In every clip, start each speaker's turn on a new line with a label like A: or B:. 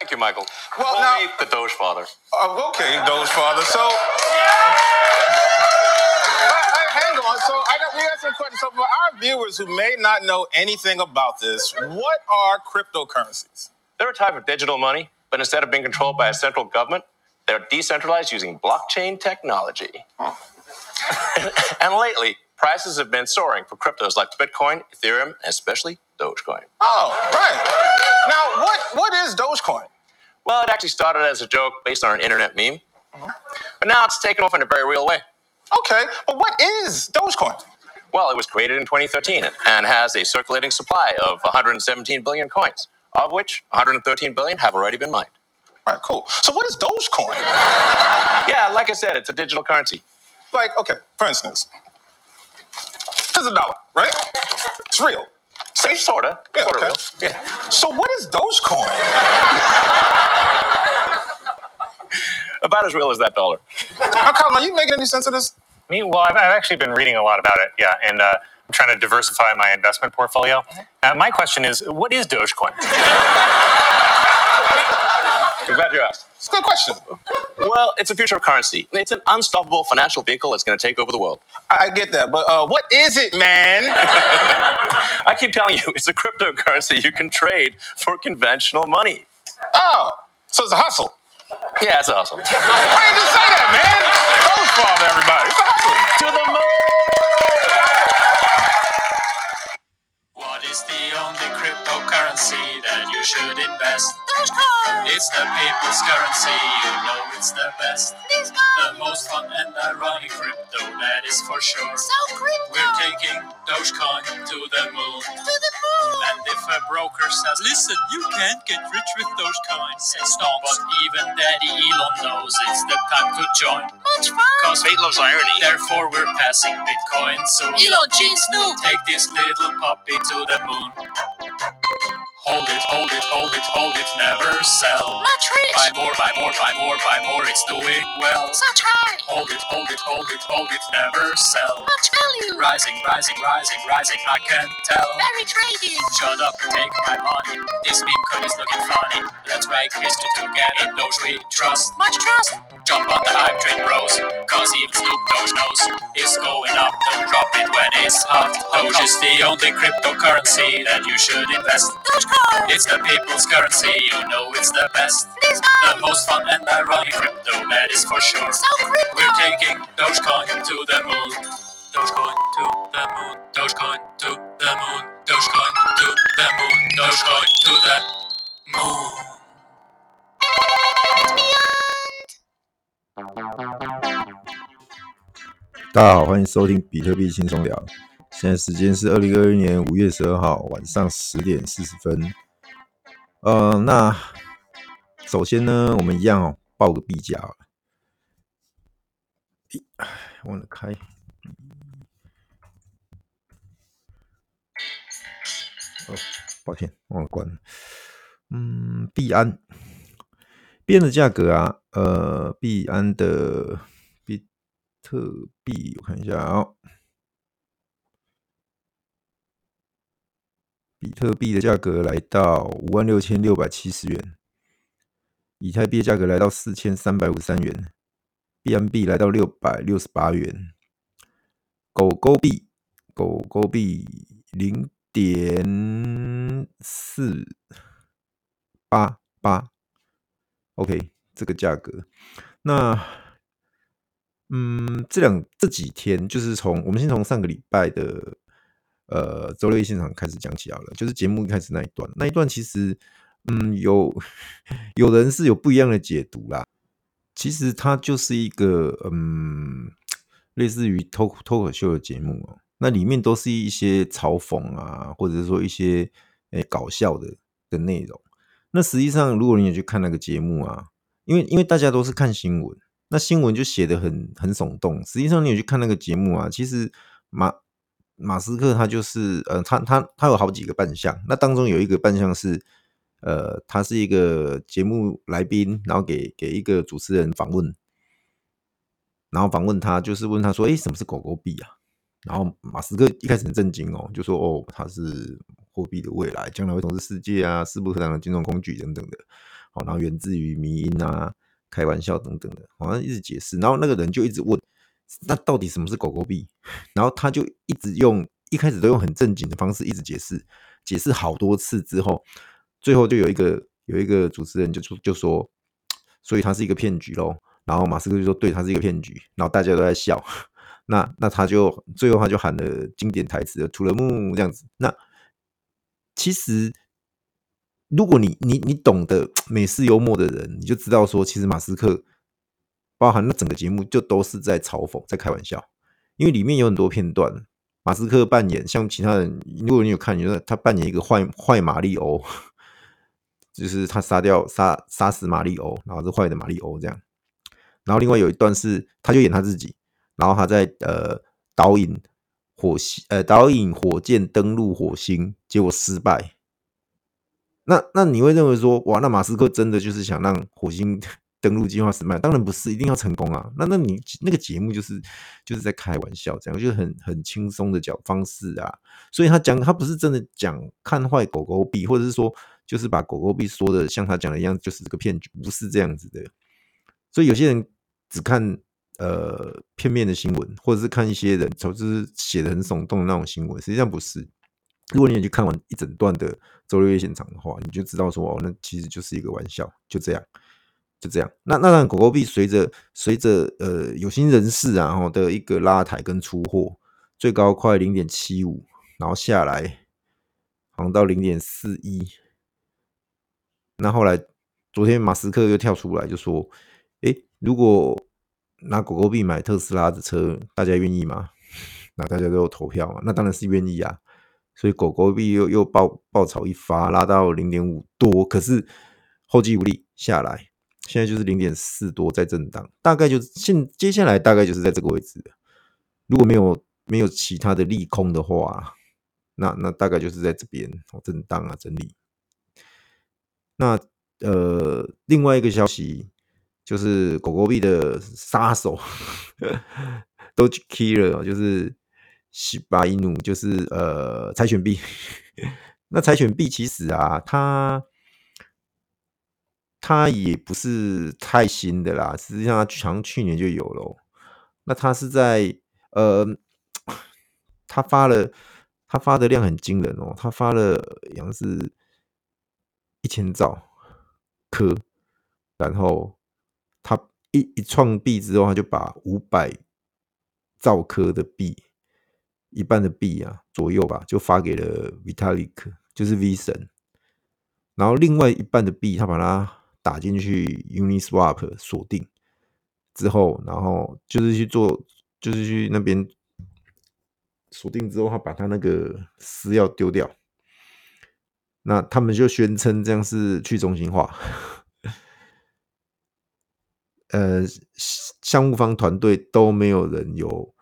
A: Thank you, Michael.
B: Well,
A: Call
B: now-
A: me the Doge Father.
B: Uh, okay, Doge Father. So, hang on. So, I got we got some questions. So, for our viewers who may not know anything about this, what are cryptocurrencies?
A: They're a type of digital money, but instead of being controlled by a central government, they're decentralized using blockchain technology. and lately, prices have been soaring for cryptos like Bitcoin, Ethereum, and especially Dogecoin.
B: Oh, right. Now, what what is Dogecoin?
A: Well, it actually started as a joke based on an internet meme, but now it's taken off in a very real way.
B: Okay, but what is Dogecoin?
A: Well, it was created in 2013 and has a circulating supply of 117 billion coins, of which 113 billion have already been mined.
B: All right, cool. So, what is Dogecoin?
A: Yeah, like I said, it's a digital currency.
B: Like, okay, for instance, here's a dollar, right? It's real.
A: Safe, sorta.
B: Yeah,
A: sorta
B: okay.
A: real. Yeah.
B: So, what is Dogecoin?
A: About as real as that dollar.
B: Now, Colin, are you making any sense of this?
C: Me? Well, I've, I've actually been reading a lot about it. Yeah, and uh, I'm trying to diversify my investment portfolio. Uh, my question is, what is Dogecoin?
A: I'm glad you asked.
B: It's a good question.
A: Well, it's a future of currency. It's an unstoppable financial vehicle that's going to take over the world.
B: I I get that, but uh, what is it, man?
A: I keep telling you, it's a cryptocurrency you can trade for conventional money.
B: Oh, so it's a hustle.
A: Yeah, it's awesome.
B: Why didn't you say that, man? Doge father, everybody. It's a hustle.
A: to the moon!
D: Cryptocurrency that you should invest?
E: Dogecoin!
D: It's the people's currency, you know it's the best.
E: This
D: The most fun and ironic crypto, that is for sure.
E: So crypto!
D: We're taking Dogecoin to the moon.
E: to the moon!
D: And if a broker says, listen, you can't get rich with Dogecoin, say stop. But even Daddy Elon knows it's the time to join.
E: Much fun!
D: Cause fate loves irony. Therefore, we're passing Bitcoin soon.
E: Elon Jeans Snoop!
D: Take this little puppy to the moon. Hold it, hold it, hold it, hold it, never sell.
E: Much rich.
D: Buy more, buy more, buy more, buy more, it's doing well.
E: Such high!
D: Hold it, hold it, hold it, hold it, never sell.
E: Much value!
D: Rising, rising, rising, rising, I can tell.
E: Very trading!
D: Shut up, take my money. This meme code is looking funny. Let's make history together, those we trust.
E: Much trust!
D: Jump on the hype train, bros. Cause even Snoop Dogg knows it's going up. Don't drop it when it's hot. Doge is the only cryptocurrency that you should invest.
E: Dogecoin!
D: It's the people's currency, you know it's the best. The most fun and ironic crypto, that is for sure.
E: So crypto!
D: We're taking Dogecoin to the moon. Dogecoin to the moon. Dogecoin to the moon. Dogecoin to the moon. Dogecoin to the moon.
F: 大家好，欢迎收听比特币轻松聊。现在时间是二零二一年五月十二号晚上十点四十分。呃，那首先呢，我们一样哦，报个币价。哎，忘了开。哦，抱歉，忘了关。嗯，币安，币安的价格啊，呃，币安的。特币，我看一下啊、比特币的价格来到五万六千六百七十元，以太币的价格来到四千三百五十三元，币安币来到六百六十八元，狗狗币，狗狗币零点四八八，OK，这个价格，那。嗯，这两这几天就是从我们先从上个礼拜的呃周六夜现场开始讲起好了，就是节目一开始那一段，那一段其实嗯有 有人是有不一样的解读啦。其实它就是一个嗯类似于脱脱口秀的节目哦，那里面都是一些嘲讽啊，或者是说一些诶、搞笑的的内容。那实际上如果你有去看那个节目啊，因为因为大家都是看新闻。那新闻就写得很很耸动，实际上你有去看那个节目啊，其实马马斯克他就是呃，他他他有好几个扮相，那当中有一个扮相是呃，他是一个节目来宾，然后给给一个主持人访问，然后访问他就是问他说，诶，什么是狗狗币啊？然后马斯克一开始很震惊哦，就说哦，它是货币的未来，将来会统治世界啊，势不可挡的金融工具等等的。好然后源自于迷因啊、开玩笑等等的，好像一直解释，然后那个人就一直问，那到底什么是狗狗币？然后他就一直用一开始都用很正经的方式一直解释，解释好多次之后，最后就有一个有一个主持人就就就说，所以他是一个骗局喽。然后马斯克就说，对，他是一个骗局，然后大家都在笑。那那他就最后他就喊了经典台词，吐了木这样子。那其实如果你你你懂得美式幽默的人，你就知道说，其实马斯克包含那整个节目就都是在嘲讽，在开玩笑。因为里面有很多片段，马斯克扮演像其他人，如果你有看，你觉得他扮演一个坏坏马里欧，就是他杀掉杀杀死马里欧，然后是坏的马里欧这样。然后另外有一段是，他就演他自己，然后他在呃导引火星，呃导引火箭登陆火星，结果失败。那那你会认为说，哇，那马斯克真的就是想让火星 登陆计划失败？当然不是，一定要成功啊。那那你那个节目就是就是在开玩笑，这样就是很很轻松的讲方式啊。所以他讲他不是真的讲看坏狗狗币，或者是说就是把狗狗币说的像他讲的一样，就是这个骗局，不是这样子的。所以有些人。只看呃片面的新闻，或者是看一些人就是写的很耸动的那种新闻，实际上不是。如果你也去看完一整段的周六夜现场的话，你就知道说哦，那其实就是一个玩笑，就这样，就这样。那那让狗狗币随着随着呃有心人士啊后的一个拉抬跟出货，最高快零点七五，然后下来好像到零点四一。那后来昨天马斯克又跳出来就说。诶，如果拿狗狗币买特斯拉的车，大家愿意吗？那大家都有投票嘛？那当然是愿意啊。所以狗狗币又又爆爆炒一发，拉到零点五多，可是后继无力下来，现在就是零点四多在震荡，大概就是现接下来大概就是在这个位置。如果没有没有其他的利空的话，那那大概就是在这边震荡啊整理。那呃，另外一个消息。就是狗狗币的杀手，Doge Killer，就是西巴伊努，就是呃柴犬币。那柴犬币其实啊，它它也不是太新的啦，实际上它好像去年就有了。那它是在呃，它发了，它发的量很惊人哦，它发了好像是一千兆颗，然后。他一一创币之后，他就把五百兆颗的币，一半的币啊左右吧，就发给了 Vitalik，就是 V 神。然后另外一半的币，他把它打进去 Uniswap 锁定之后，然后就是去做，就是去那边锁定之后，他把他那个私钥丢掉。那他们就宣称这样是去中心化。呃，项目方团队都没有人有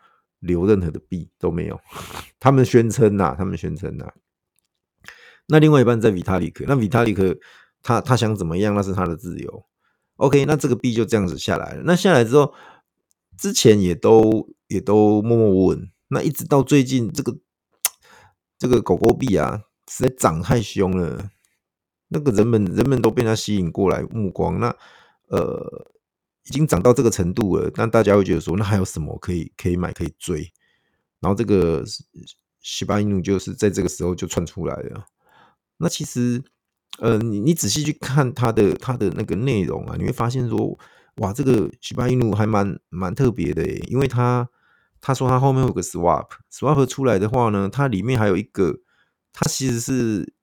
F: 留任何的币，都没有。他们宣称呐，他们宣称呐。那另外一半在维塔里克，那维塔里克他他想怎么样，那是他的自由。OK，那这个币就这样子下来了。那下来之后，之前也都也都默默无闻。那一直到最近，这个这个狗狗币啊，实在涨太凶了。那个人们人们都被他吸引过来目光。那呃。已经涨到这个程度了，那大家会觉得说，那还有什么可以可以买可以追？然后这个西巴伊努就是在这个时候就窜出来了。那其实，呃，你你仔细去看它的它的那个内容啊，你会发现说，哇，这个西巴伊努还蛮蛮特别的，因为它他说他后面有个 swap，swap 出来的话呢，它里面还有一个，它其实是。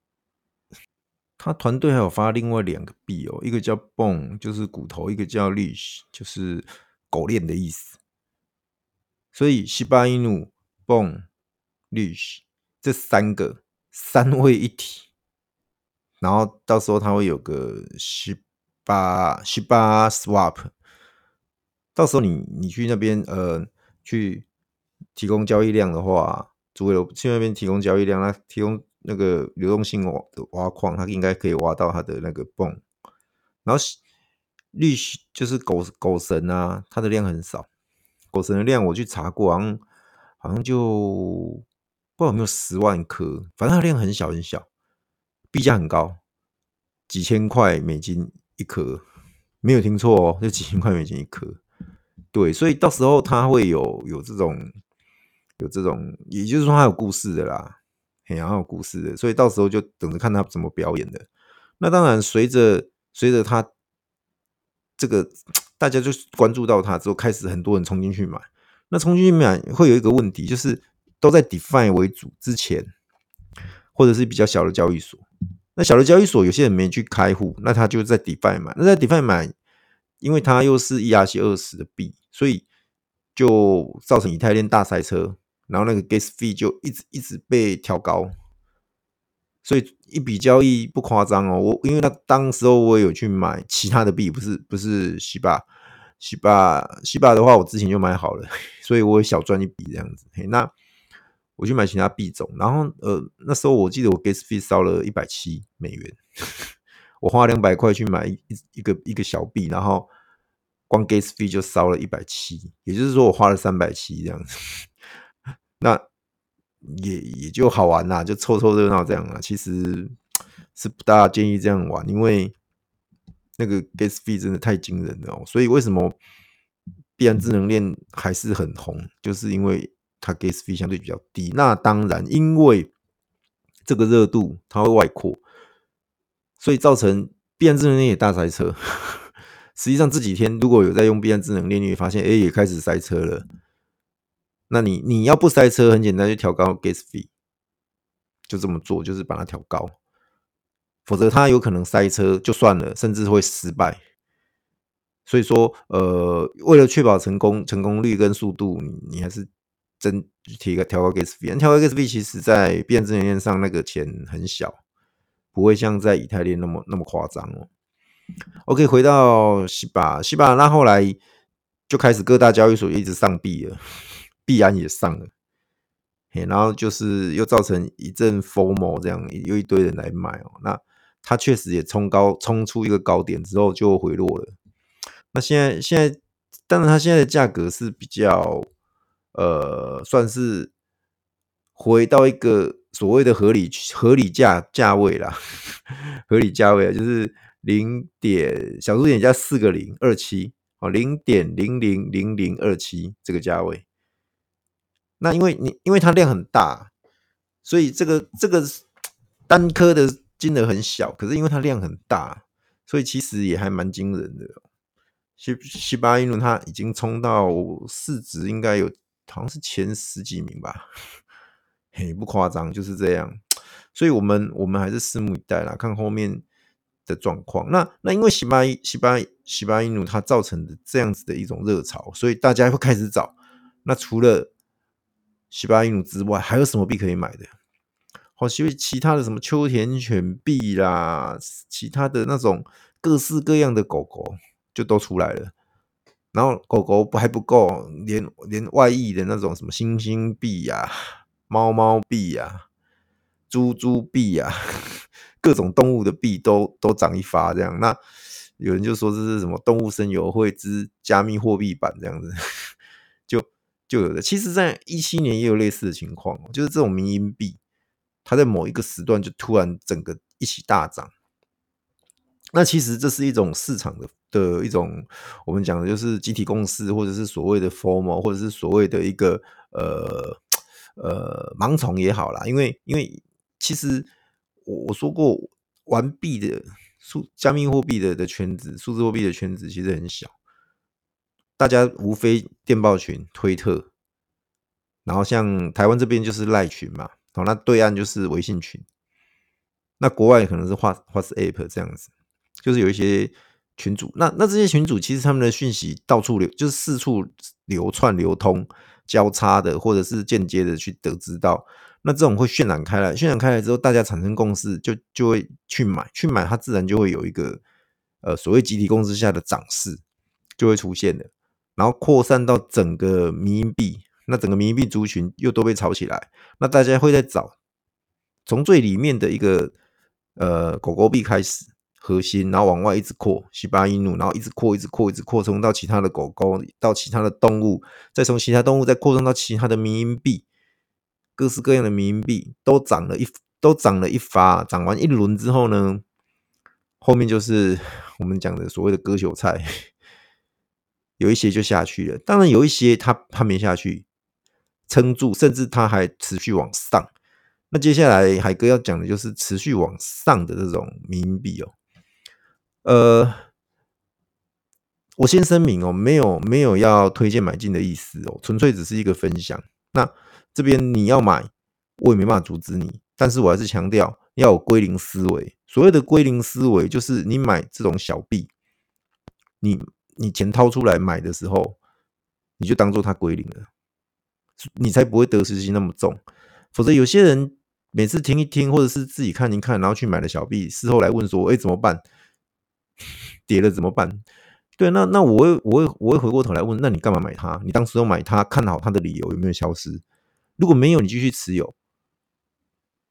F: 他团队还有发另外两个币哦，一个叫 Bone，就是骨头；一个叫 Leash，就是狗链的意思。所以西巴伊努、Bone、Leash 这三个三位一体，然后到时候他会有个西巴西巴 Swap，到时候你你去那边呃去提供交易量的话，主委去那边提供交易量，那提供。那个流动性挖的挖矿，它应该可以挖到它的那个泵。然后绿就是狗狗神啊，它的量很少。狗神的量我去查过，好像好像就不知道有没有十万颗，反正它量很小很小，币价很高，几千块美金一颗，没有听错哦，就几千块美金一颗。对，所以到时候它会有有这种有这种，也就是说它有故事的啦，很有故事的，所以到时候就等着看他怎么表演的。那当然，随着随着他这个大家就关注到他之后，开始很多人冲进去买。那冲进去买会有一个问题，就是都在 DeFi 为主之前，或者是比较小的交易所。那小的交易所有些人没去开户，那他就在 DeFi 买。那在 DeFi 买，因为它又是 ERC 二十的币。所以就造成以太链大塞车，然后那个 gas fee 就一直一直被调高，所以一笔交易不夸张哦。我因为那当时候我有去买其他的币，不是不是西巴西巴西巴的话，我之前就买好了，所以我小赚一笔这样子。嘿，那我去买其他币种，然后呃那时候我记得我 gas fee 烧了一百七美元，我花两百块去买一一个一个小币，然后。光 gas fee 就烧了一百七，也就是说我花了三百七这样子，那也也就好玩啦，就凑凑热闹这样啦。其实是不大建议这样玩，因为那个 gas fee 真的太惊人了喔。所以为什么币安智能链还是很红，就是因为它 gas fee 相对比较低。那当然，因为这个热度它会外扩，所以造成币安智能链也大塞车。实际上这几天如果有在用币安智能链，你会发现，哎，也开始塞车了。那你你要不塞车，很简单，就调高 gas fee，就这么做，就是把它调高。否则它有可能塞车就算了，甚至会失败。所以说，呃，为了确保成功成功率跟速度，你你还是真提个调高 gas fee。调高 gas fee 其实在变质能链上那个钱很小，不会像在以太链那么那么夸张哦。OK，回到西巴，西巴那后来就开始各大交易所一直上币了，币安也上了，然后就是又造成一阵 FOMO，这样又一堆人来买哦。那它确实也冲高，冲出一个高点之后就回落了。那现在现在，当然它现在的价格是比较呃，算是回到一个所谓的合理合理价价位啦，合理价位就是。零点小数点加四个零二七哦，零点零零零零二七这个价位。那因为你因为它量很大，所以这个这个 单颗的金额很小，可是因为它量很大，所以其实也还蛮惊人的。西西巴伊努它已经冲到市值应该有好像是前十几名吧，嘿，不夸张，就是这样。所以我们我们还是拭目以待啦，看后面。的状况，那那因为西巴西巴西巴伊努它造成的这样子的一种热潮，所以大家会开始找。那除了西巴伊努之外，还有什么币可以买的？好，因为其他的什么秋田犬币啦，其他的那种各式各样的狗狗就都出来了。然后狗狗不还不够，连连外溢的那种什么猩猩币呀、猫猫币呀、猪猪币呀。各种动物的币都都涨一发，这样，那有人就说这是什么动物森友会之加密货币版这样子，就有的。其实，在一七年也有类似的情况，就是这种民营币，它在某一个时段就突然整个一起大涨。那其实这是一种市场的的一种，我们讲的就是集体共识，或者是所谓的 formal，或者是所谓的一个呃呃盲从也好啦，因为因为其实。我我说过，玩币的数加密货币的的圈子，数字货币的圈子其实很小，大家无非电报群、推特，然后像台湾这边就是赖群嘛，好，那对岸就是微信群，那国外可能是 WhatsApp 这样子，就是有一些群主，那那这些群主其实他们的讯息到处流，就是四处流窜流通、交叉的，或者是间接的去得知到。那这种会渲染开来，渲染开来之后，大家产生共识，就就会去买，去买，它自然就会有一个呃所谓集体共识下的涨势就会出现了，然后扩散到整个迷因币，那整个迷因币族群又都被炒起来，那大家会在找从最里面的一个呃狗狗币开始核心，然后往外一直扩西巴伊努，然后一直扩，一直扩，一直扩充到其他的狗狗，到其他的动物，再从其他动物再扩充到其他的迷因币。各式各样的迷因币都涨了一都涨了一发，涨完一轮之后呢，后面就是 我们讲的所谓的割韭菜，有一些就下去了。当然有一些它它没下去，撑住，甚至它还持续往上。那接下来海哥要讲的就是持续往上的这种迷因币哦。呃，我先声明哦，没有没有要推荐买进的意思哦，纯粹只是一个分享。那这边你要买，我也没办法阻止你，但是我还是强调要有归零思维。所谓的归零思维，就是你买这种小币，你你钱掏出来买的时候，你就当做它归零了，你才不会得失心那么重。否则有些人每次听一听，或者是自己看一看，然后去买了小币，事后来问说：“哎，怎么办？跌了怎么办？”对，那那我会我会我会回过头来问：那你干嘛买它？你当时要买它，看好它的理由有没有消失？如果没有，你继续持有，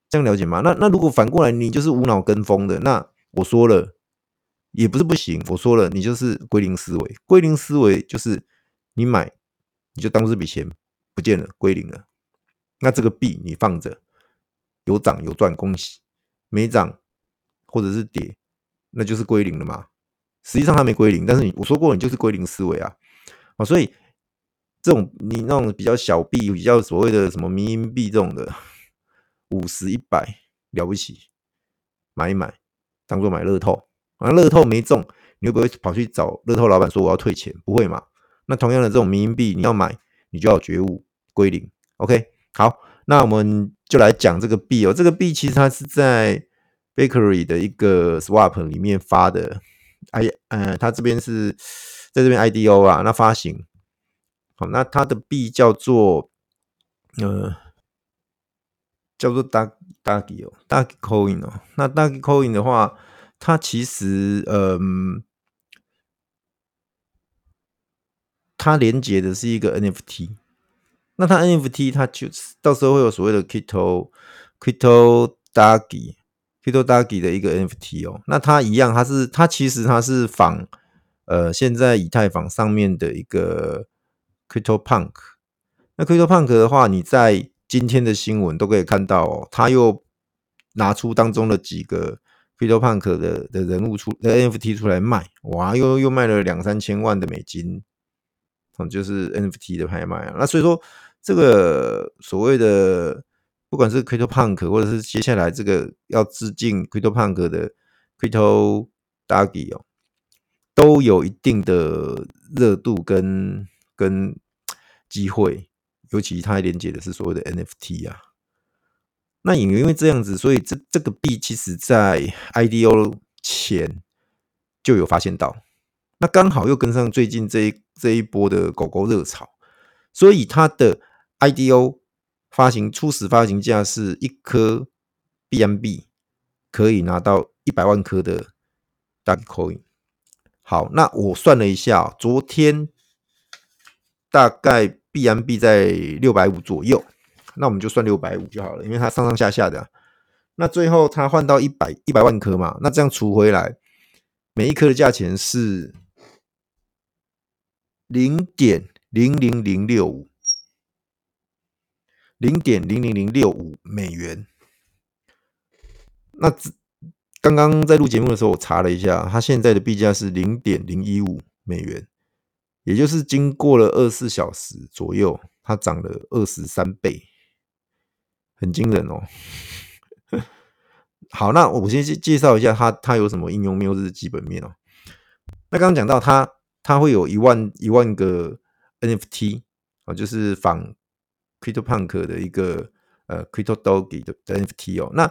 F: 这样了解吗？那那如果反过来，你就是无脑跟风的，那我说了也不是不行。我说了，你就是归零思维。归零思维就是你买，你就当这笔钱不见了，归零了。那这个币你放着，有涨有赚，恭喜；没涨或者是跌，那就是归零了嘛。实际上它没归零，但是你我说过，你就是归零思维啊，啊，所以这种你那种比较小币，比较所谓的什么迷因币这种的，五十、一百了不起，买一买，当做买乐透，啊，乐透没中，你会不会跑去找乐透老板说我要退钱？不会嘛？那同样的这种民营币，你要买，你就要觉悟归零。OK，好，那我们就来讲这个币哦，这个币其实它是在 Bakery 的一个 Swap 里面发的。I 呃，它这边是在这边 IDO 啊，那发行好，那它的币叫做呃叫做 Dag Dagi 哦，Dagi Coin 哦，那 Dagi Coin 的话，它其实嗯，它连接的是一个 NFT，那它 NFT 它就是到时候会有所谓的 Crypto Crypto Dagi。Kitodagi 的一个 NFT 哦，那它一样，它是它其实它是仿呃现在以太坊上面的一个 CryptoPunk。那 CryptoPunk 的话，你在今天的新闻都可以看到哦，它又拿出当中的几个 CryptoPunk 的的人物出的 NFT 出来卖，哇，又又卖了两三千万的美金，嗯，就是 NFT 的拍卖啊。那所以说，这个所谓的。不管是 CryptoPunk 或者是接下来这个要致敬 CryptoPunk 的 Kitodagi 哦，都有一定的热度跟跟机会，尤其它连接的是所谓的 NFT 啊。那也因为这样子，所以这这个币其实在 IDO 前就有发现到，那刚好又跟上最近这一这一波的狗狗热潮，所以它的 IDO。发行初始发行价是一颗 B M B 可以拿到一百万颗的 Dagi Coin。好，那我算了一下，昨天大概 B M B 在六百五左右，那我们就算六百五就好了，因为它上上下下的。那最后它换到一百一百万颗嘛，那这样除回来，每一颗的价钱是零点零零零六五。零点零零零六五美元。那刚刚在录节目的时候，我查了一下，它现在的币价是零点零一五美元，也就是经过了二十四小时左右，它涨了二十三倍，很惊人哦。好，那我先介介绍一下它，它有什么应用面或者是基本面哦。那刚刚讲到它，它会有一万一万个 NFT 啊，就是仿。CryptoPunk 的一个呃 Crypto Doggy 的 NFT 哦，那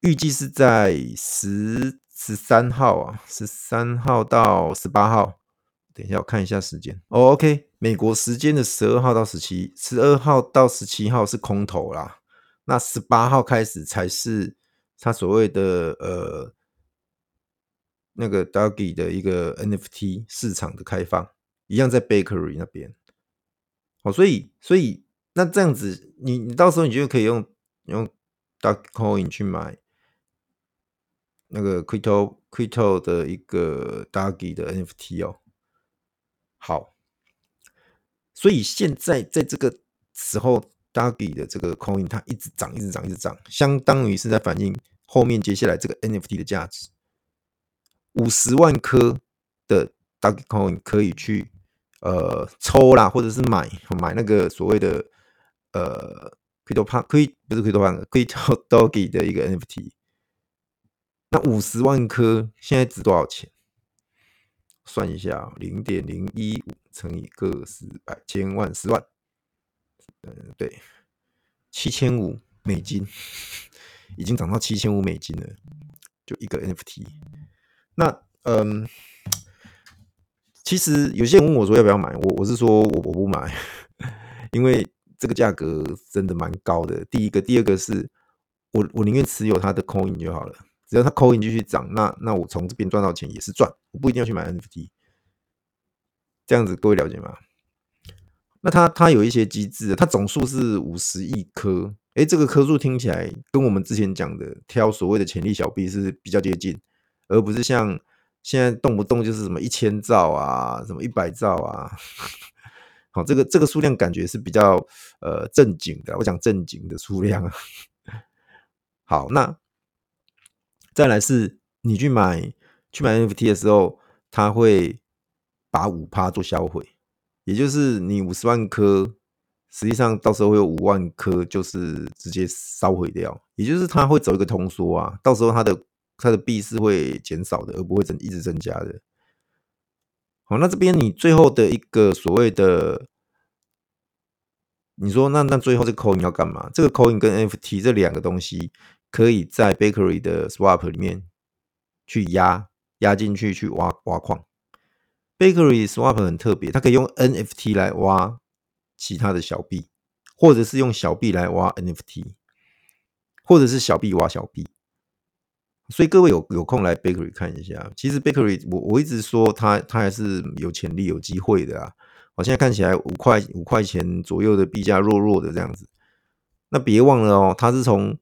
F: 预计是在十十三号啊，十三号到十八号。等一下，我看一下时间。哦，OK，美国时间的十二号到十七，十二号到十七号是空头啦。那十八号开始才是他所谓的呃那个 Dagi 的一个 NFT 市场的开放，一样在 Bakery 那边。哦，所以，所以那这样子，你你到时候你就可以用用 Dogcoin 去买那个 Crypto Crypto 的一个 Dagi 的 NFT 哦。好，所以现在在这个时候，Dagi 的这个 Coin 它一直涨，一直涨，一直涨，相当于是在反映后面接下来这个 NFT 的价值。五十万颗的 Doggy Coin 可以去呃抽啦，或者是买买那个所谓的呃 CryptoPunk 可以不是 CryptoPunk Crypto Doggy 的一个 NFT。那五十万颗现在值多少钱？算一下，零点零一五乘以个十百千万十万，嗯，对，七千五美金，已经涨到七千五美金了，就一个 NFT。那嗯，其实有些人问我说要不要买，我我是说我我不买，因为这个价格真的蛮高的。第一个，第二个是我我宁愿持有它的 coin 就好了。只要它 coin 继续涨，那那我从这边赚到钱也是赚，我不一定要去买 NFT。这样子各位了解吗？那它它有一些机制，它总数是五十亿颗，诶，这个颗数听起来跟我们之前讲的挑所谓的潜力小币是比较接近，而不是像现在动不动就是什么一千兆啊，什么一百兆啊。好，这个这个数量感觉是比较呃正经的，我讲正经的数量。好，那。再来是，你去买去买 NFT 的时候，它会把五趴做销毁，也就是你五十万颗，实际上到时候会有五万颗就是直接烧毁掉，也就是它会走一个通缩啊，到时候它的它的币是会减少的，而不会增一直增加的。好，那这边你最后的一个所谓的，你说那那最后这个 coin 要干嘛？这个 coin 跟 NFT 这两个东西。可以在 Bakery 的 Swap 里面去压压进去去挖挖矿。Bakery Swap 很特别，它可以用 NFT 来挖其他的小币，或者是用小币来挖 NFT，或者是小币挖小币。所以各位有有空来 Bakery 看一下。其实 Bakery 我我一直说它它还是有潜力有机会的啊。我现在看起来五块五块钱左右的币价弱弱的这样子。那别忘了哦，它是从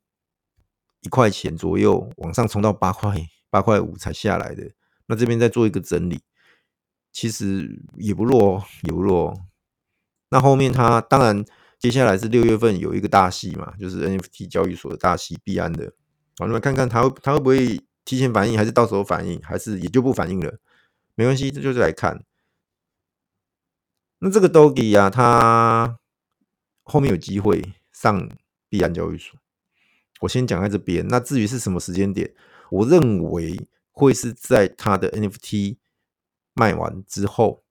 F: 一块钱左右往上冲到八块八块五才下来的，那这边再做一个整理，其实也不弱，也不弱。那后面它当然接下来是六月份有一个大戏嘛，就是 NFT 交易所的大戏，币安的，好，那么看看它会它会不会提前反应，还是到时候反应，还是也就不反应了，没关系，这就是来看。那这个 Doge 啊，它后面有机会上币安交易所。我先讲在这边，那至于是什么时间点，我认为会是在他的 NFT 卖完之后，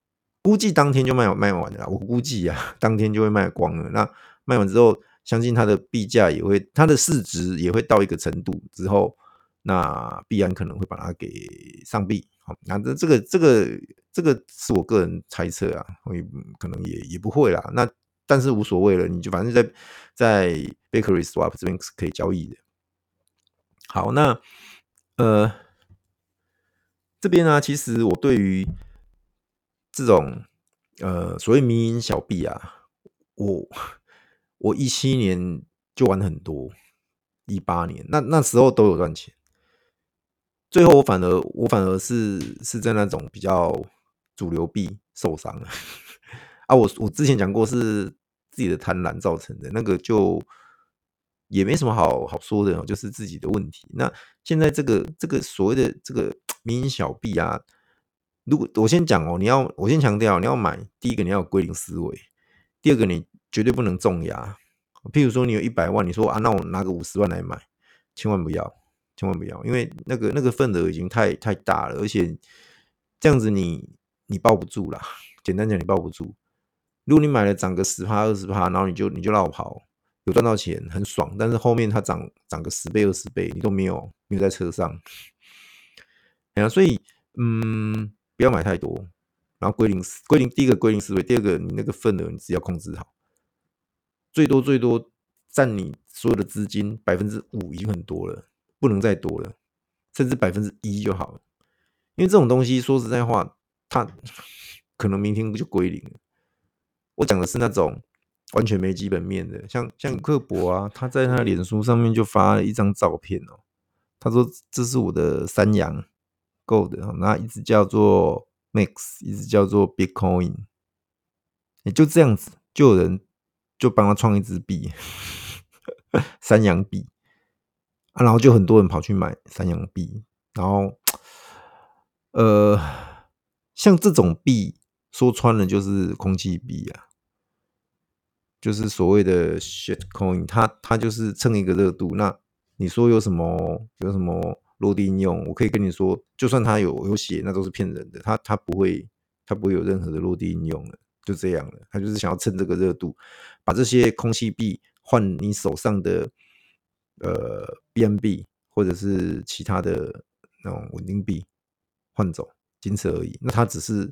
F: 估计当天就卖卖完了。我估计啊，当天就会卖光了。那卖完之后，相信它的币价也会，它的市值也会到一个程度之后，那必然可能会把它给上币。好，那这这个这个这个是我个人猜测啊，会可能也也不会啦。那但是无所谓了，你就反正在在 Bakery Swap 这边是可以交易的。好，那呃这边呢、其实我对于这种呃所谓迷因小币啊，我我一七年就玩很多，一八年那那时候都有赚钱。最后我反而我反而是是在那种比较主流币受伤了 啊，我我之前讲过是。自己的贪婪造成的那个就也没什么好好说的，就是自己的问题。那现在这个这个所谓的这个迷你小币啊，如果我先讲哦，你要我先强调，你要买，第一个你要有归零思维，第二个你绝对不能重压。譬如说你有一百万，你说啊，那我拿个五十万来买，千万不要，千万不要，因为那个那个份额已经太太大了，而且这样子你你抱不住啦。简单讲，你抱不住。如果你买了涨个十趴二十趴，然后你就你就落跑，有赚到钱很爽，但是后面它涨涨个十倍二十倍，你都没有没有在车上，哎呀，所以嗯，不要买太多，然后归零归零，第一个归零思维，第二个你那个份额你只要控制好，最多最多占你所有的资金百分之五已经很多了，不能再多了，甚至百分之一就好了，因为这种东西说实在话，它可能明天就归零了。我讲的是那种完全没基本面的，像像克伯啊，他在他脸书上面就发了一张照片哦，他说这是我的山羊够的那一直叫做 Max，一直叫做 Bitcoin，也就这样子，就有人就帮他创一支币，山羊币啊，然后就很多人跑去买三羊币，然后呃，像这种币说穿了就是空气币啊，就是所谓的 shit coin，它它就是蹭一个热度。那你说有什么有什么落地应用？我可以跟你说，就算他有有写，那都是骗人的，他他不会他不会有任何的落地应用了，就这样了。他就是想要蹭这个热度，把这些空气币换你手上的呃 BNB 或者是其他的那种稳定币换走，仅此而已。那他只是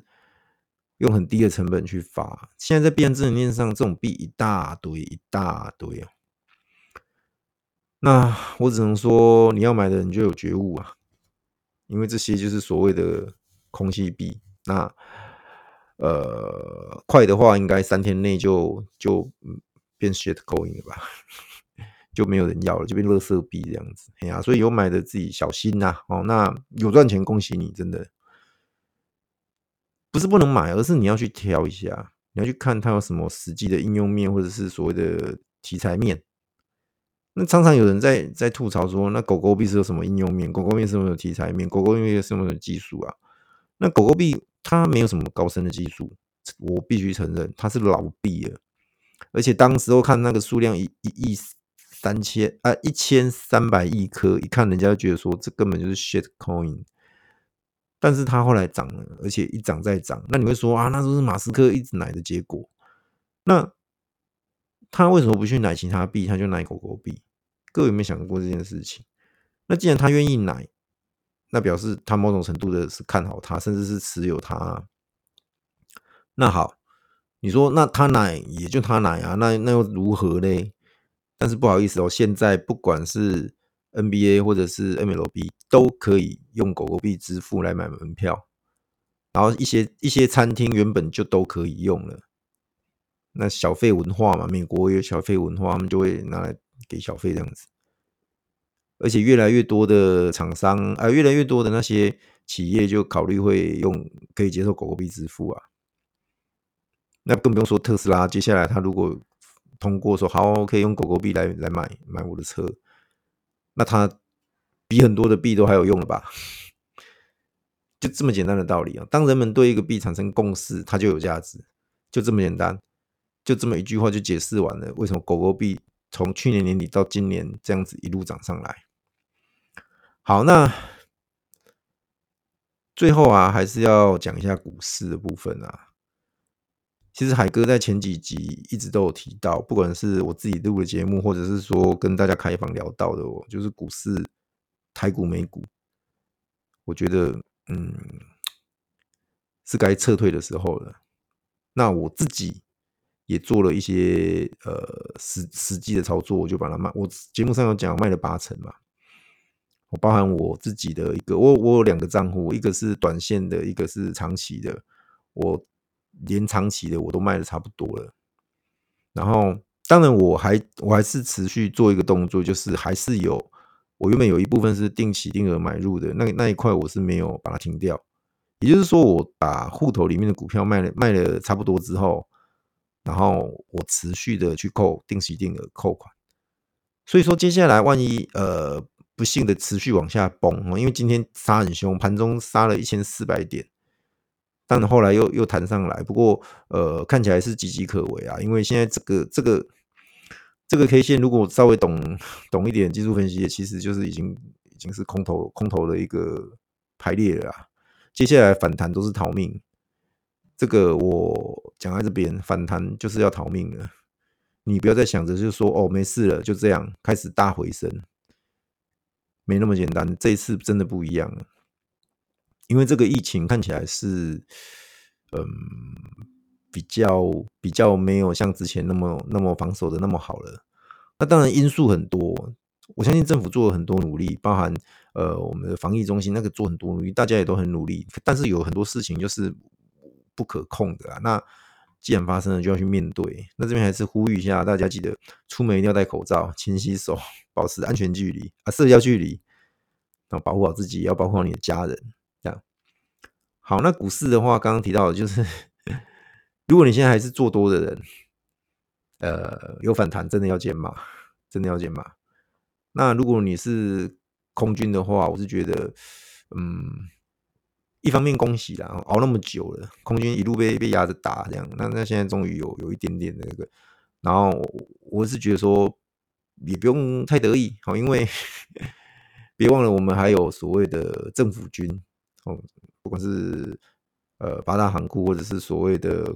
F: 用很低的成本去发。现在在币安智能链上，这种币一大堆一大堆啊。那我只能说，你要买的人就有觉悟啊，因为这些就是所谓的空气币。那呃，快的话应该三天内就就变 shit coin 了吧，就没有人要了，就变垃圾币这样子。哎呀，所以有买的自己小心呐。哦，那有赚钱，恭喜你，真的不是不能买，而是你要去挑一下，你要去看它有什么实际的应用面，或者是所谓的题材面。那常常有人在在吐槽说，那狗狗币是有什么应用面？狗狗币是什么题材面？狗狗币是什么技术啊？那狗狗币它没有什么高深的技术，我必须承认它是老币了。而且当时候看那个数量一一亿三千啊一千三百亿颗，一看人家就觉得说这根本就是 shit coin。但是它后来涨了，而且一涨再涨。那你会说啊，那都是马斯克一直奶的结果。那他为什么不去奶其他币，他就奶狗狗币？各位有没有想过这件事情？那既然他愿意奶，那表示他某种程度的是看好他，甚至是持有他。那好，你说那他奶也就他奶啊，那那又如何嘞？但是不好意思哦，现在不管是 NBA 或者是 MLB 都可以用狗狗币支付来买门票，然后一些一些餐厅原本就都可以用了。那小费文化嘛，美国有小费文化，他们就会拿来给小费这样子。而且越来越多的厂商啊，越来越多的那些企业就考虑会用，可以接受狗狗币支付啊。那更不用说特斯拉，接下来他如果通过说好，可以用狗狗币来来买买我的车，那他比很多的币都还有用了吧？就这么简单的道理啊！当人们对一个币产生共识，它就有价值，就这么简单。就这么一句话就解释完了，为什么狗狗币从去年年底到今年这样子一路涨上来？好，那最后啊，还是要讲一下股市的部分啊。其实海哥在前几集一直都有提到，不管是我自己录的节目，或者是说跟大家开房聊到的，哦，就是股市台股美股，我觉得嗯是该撤退的时候了。那我自己。也做了一些呃实实际的操作，我就把它卖。我节目上有讲，卖了八成嘛。我包含我自己的一个，我我有两个账户，一个是短线的，一个是长期的。我连长期的我都卖的差不多了。然后，当然我还我还是持续做一个动作，就是还是有我原本有一部分是定期定额买入的，那那一块我是没有把它停掉。也就是说，我把户头里面的股票卖了卖了差不多之后。然后我持续的去扣定期定额扣款，所以说接下来万一呃不幸的持续往下崩哦，因为今天杀很凶，盘中杀了一千四百点，但后来又又弹上来，不过呃看起来是岌岌可危啊，因为现在这个这个这个 K 线如果稍微懂懂一点技术分析，其实就是已经已经是空头空头的一个排列了啊，接下来反弹都是逃命。这个我讲在这边，反弹就是要逃命了。你不要再想着就是说哦，没事了，就这样开始大回升，没那么简单。这一次真的不一样了，因为这个疫情看起来是，嗯，比较比较没有像之前那么那么防守的那么好了。那当然因素很多，我相信政府做了很多努力，包含呃我们的防疫中心那个做很多努力，大家也都很努力，但是有很多事情就是。不可控的啊！那既然发生了，就要去面对。那这边还是呼吁一下大家，记得出门一定要戴口罩、勤洗手、保持安全距离啊，社交距离，然后保护好自己，也要保护好你的家人。这样好。那股市的话，刚刚提到的就是，如果你现在还是做多的人，呃，有反弹，真的要减码，真的要减码。那如果你是空军的话，我是觉得，嗯。一方面恭喜啦，熬那么久了，空军一路被被压着打这样，那那现在终于有有一点点的那个，然后我是觉得说也不用太得意，好，因为 别忘了我们还有所谓的政府军，哦，不管是呃八大行库或者是所谓的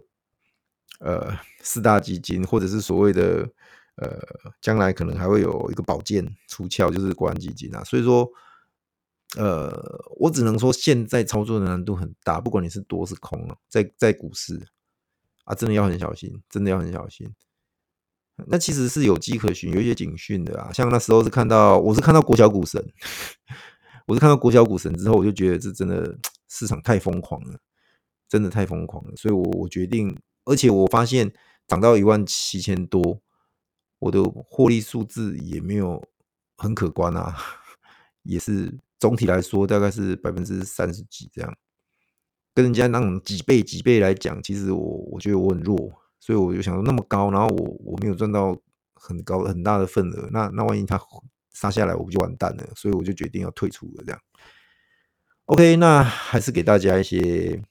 F: 呃四大基金，或者是所谓的呃将来可能还会有一个宝剑出鞘，就是国安基金啊，所以说。呃，我只能说现在操作的难度很大，不管你是多是空啊，在在股市啊，真的要很小心，真的要很小心。那其实是有迹可循，有一些警讯的啊。像那时候是看到，我是看到国小股神，我是看到国小股神之后，我就觉得这真的市场太疯狂了，真的太疯狂了。所以我我决定，而且我发现涨到一万七千多，我的获利数字也没有很可观啊，也是。总体来说，大概是百分之三十几这样，跟人家那种几倍几倍来讲，其实我我觉得我很弱，所以我就想说那么高，然后我我没有赚到很高很大的份额，那那万一它杀下来，我不就完蛋了？所以我就决定要退出了。这样，OK，那还是给大家一些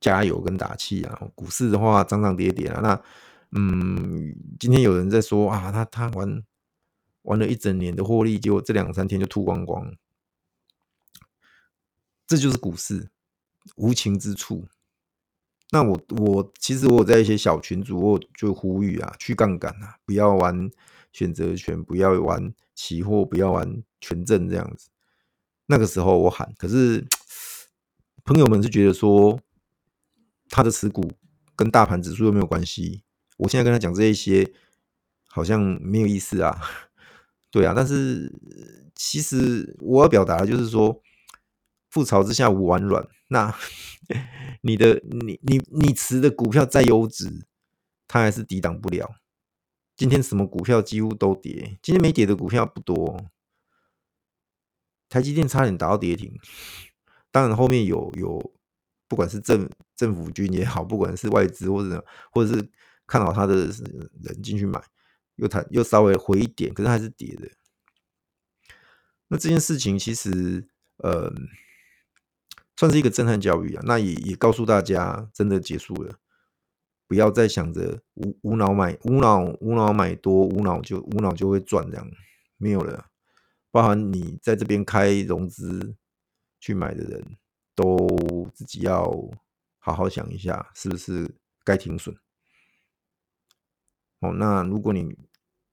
F: 加油跟打气啊。股市的话，涨涨跌跌啊。那嗯，今天有人在说啊，他他玩。玩了一整年的获利，结果这两三天就吐光光，这就是股市无情之处。那我我其实我在一些小群组，我就呼吁啊，去杠杆啊，不要玩选择权，不要玩期货，不要玩权证这样子。那个时候我喊，可是 朋友们是觉得说，他的持股跟大盘指数又没有关系。我现在跟他讲这一些，好像没有意思啊。对啊，但是其实我要表达的就是说，覆巢之下无完卵。那 你的你你你持的股票再优质，它还是抵挡不了。今天什么股票几乎都跌，今天没跌的股票不多。台积电差点打到跌停，当然后面有有，不管是政政府军也好，不管是外资或者或者是看好它的人进去买。又弹又稍微回一点，可是还是跌的。那这件事情其实，呃，算是一个震撼教育啊。那也也告诉大家，真的结束了，不要再想着无无脑买，无脑无脑买多，无脑就无脑就会赚这样，没有了。包含你在这边开融资去买的人，都自己要好好想一下，是不是该停损。哦，那如果你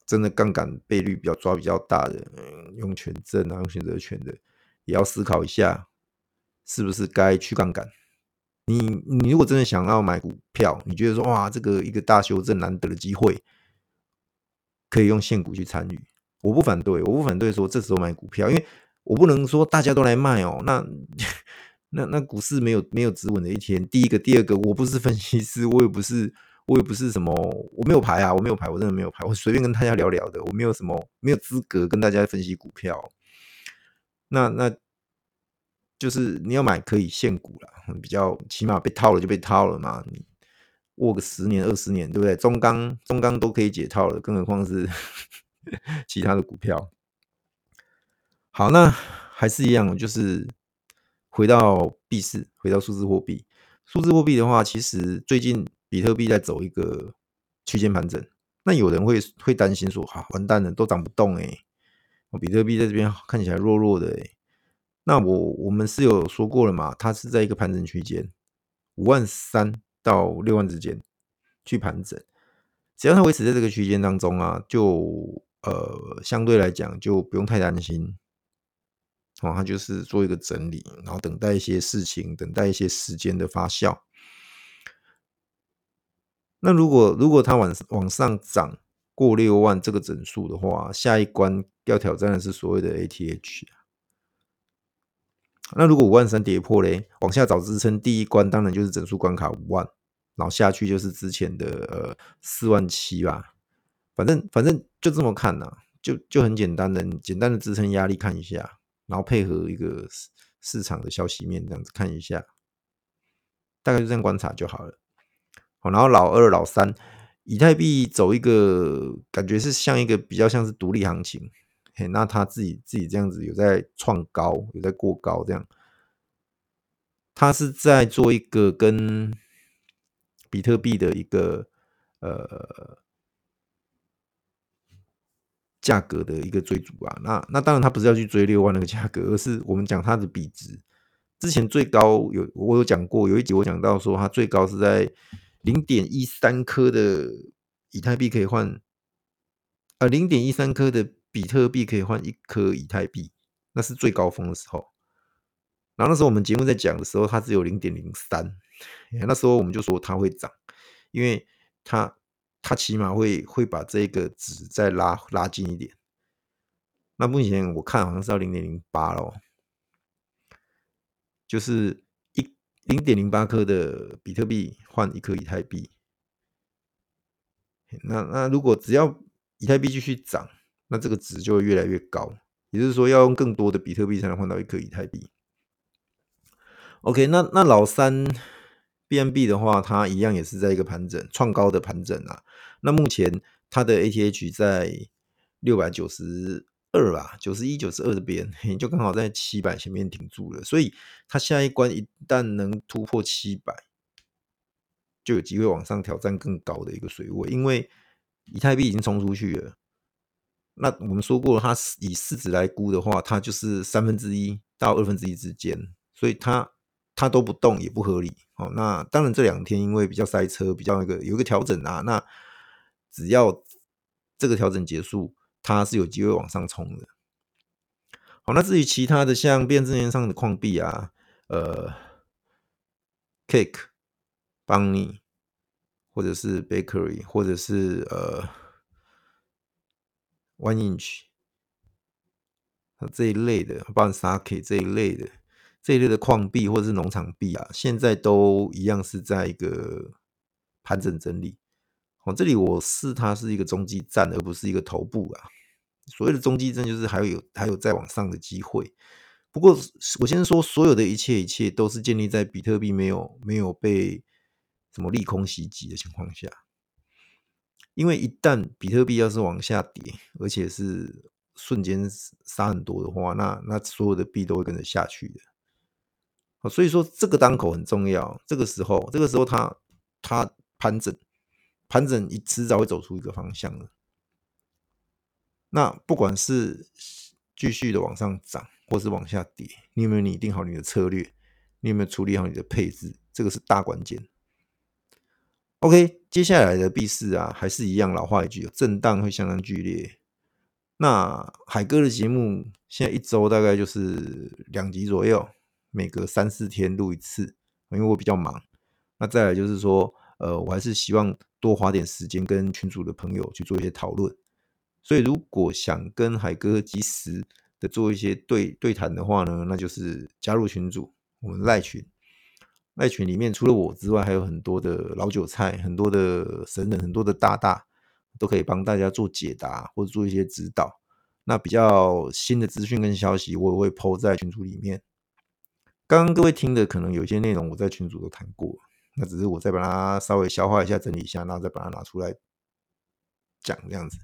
F: 真的杠杆倍率比较抓比较大的，用权证啊，用选择权的，也要思考一下，是不是该去杠杆。你你如果真的想要买股票，你觉得说哇，这个一个大修正难得的机会，可以用现股去参与，我不反对，我不反对说这时候买股票，因为我不能说大家都来卖哦，那 那那股市没有没有止稳的一天。第一个，第二个，我不是分析师，我也不是。我也不是什么，我没有牌啊，我没有牌，我真的没有牌，我随便跟大家聊聊的，我没有什么，没有资格跟大家分析股票。那那，就是你要买可以现股啦，比较起码被套了就被套了嘛，你握个十年二十年，对不对？中钢中钢都可以解套了，更何况是 其他的股票。好，那还是一样，就是回到币市，回到数字货币。数字货币的话，其实最近。比特币在走一个区间盘整，那有人会会担心说：“啊，完蛋了，都涨不动哎！”比特币在这边看起来弱弱的哎。那我我们是有说过了嘛？它是在一个盘整区间，五万三到六万之间去盘整，只要它维持在这个区间当中啊，就呃相对来讲就不用太担心。哦，它就是做一个整理，然后等待一些事情，等待一些时间的发酵。那如果如果它往往上涨过六万这个整数的话，下一关要挑战的是所谓的 ATH。那如果五万三跌破嘞，往下找支撑，第一关当然就是整数关卡五万，然后下去就是之前的呃四万七吧。反正反正就这么看呐、就就很简单的简单的支撑压力看一下，然后配合一个市场的消息面这样子看一下，大概就这样观察就好了。然后老二、老三，以太币走一个感觉是像一个比较像是独立行情，嘿，那他自己自己这样子有在创高，有在过高这样，他是在做一个跟比特币的一个呃价格的一个追逐啊。那那当然，他不是要去追六万那个价格，而是我们讲它的比值。之前最高有我有讲过，有一集我讲到说，它最高是在零点一三颗的以太币可以换，呃，零点一三颗的比特币可以换一颗以太币，那是最高峰的时候。然后那时候我们节目在讲的时候，它只有零点零三，那时候我们就说它会涨，因为它它起码会会把这个值再拉拉近一点。那目前我看好像是要零点零八咯。就是零点零八颗的比特币换一颗以太币，那那如果只要以太币继续涨，那这个值就会越来越高。也就是说，要用更多的比特币才能换到一颗以太币。OK，那那老三 BNB 的话，它一样也是在一个盘整创高的盘整啊。那目前它的 ATH 在六百九十。二吧，九十一、九十二这边，就刚好在七百前面停住了，所以它下一关一旦能突破七百，就有机会往上挑战更高的一个水位，因为以太币已经冲出去了。那我们说过了，它以市值来估的话，它就是三分之一到二分之一之间，所以它它都不动也不合理。哦，那当然这两天因为比较塞车，比较那个有一个调整啊，那只要这个调整结束。它是有机会往上冲的。好，那至于其他的像变质岩上的矿币啊，呃，Cake、Bunny，或者是 Bakery，或者是呃，One Inch，这一类的，包括 Sake 这一类的，这一类的矿币或者是农场币啊，现在都一样是在一个盘整整理。哦，这里我视它是一个中继站，而不是一个头部啊。所谓的中继站，就是还有还有再往上的机会。不过，我先说，所有的一切一切都是建立在比特币没有没有被什么利空袭击的情况下。因为一旦比特币要是往下跌，而且是瞬间杀很多的话，那那所有的币都会跟着下去的。所以说这个当口很重要。这个时候，这个时候它它盘整。盘整，你迟早会走出一个方向的。那不管是继续的往上涨，或是往下跌，你有没有拟定好你的策略？你有没有处理好你的配置？这个是大关键。OK，接下来的币市啊，还是一样老话一句，震荡会相当剧烈。那海哥的节目现在一周大概就是两集左右，每隔三四天录一次，因为我比较忙。那再来就是说。呃，我还是希望多花点时间跟群主的朋友去做一些讨论。所以，如果想跟海哥及时的做一些对对谈的话呢，那就是加入群组，我们赖群。赖群里面除了我之外，还有很多的老韭菜，很多的神人，很多的大大，都可以帮大家做解答或者做一些指导。那比较新的资讯跟消息，我也会抛在群组里面。刚刚各位听的可能有些内容，我在群组都谈过。那只是我再把它稍微消化一下、整理一下，然后再把它拿出来讲这样子。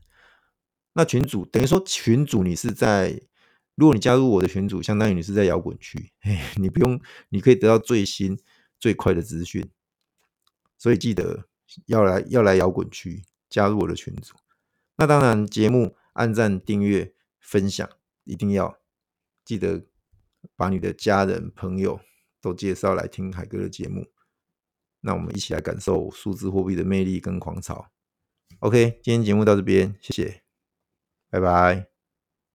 F: 那群主等于说群主，你是在，如果你加入我的群组，相当于你是在摇滚区，你不用，你可以得到最新最快的资讯。所以记得要来要来摇滚区加入我的群组。那当然，节目按赞、订阅、分享一定要记得把你的家人朋友都介绍来听海哥的节目。那我们一起来感受数字货币的魅力跟狂潮。OK，今天节目到这边，谢谢，拜拜。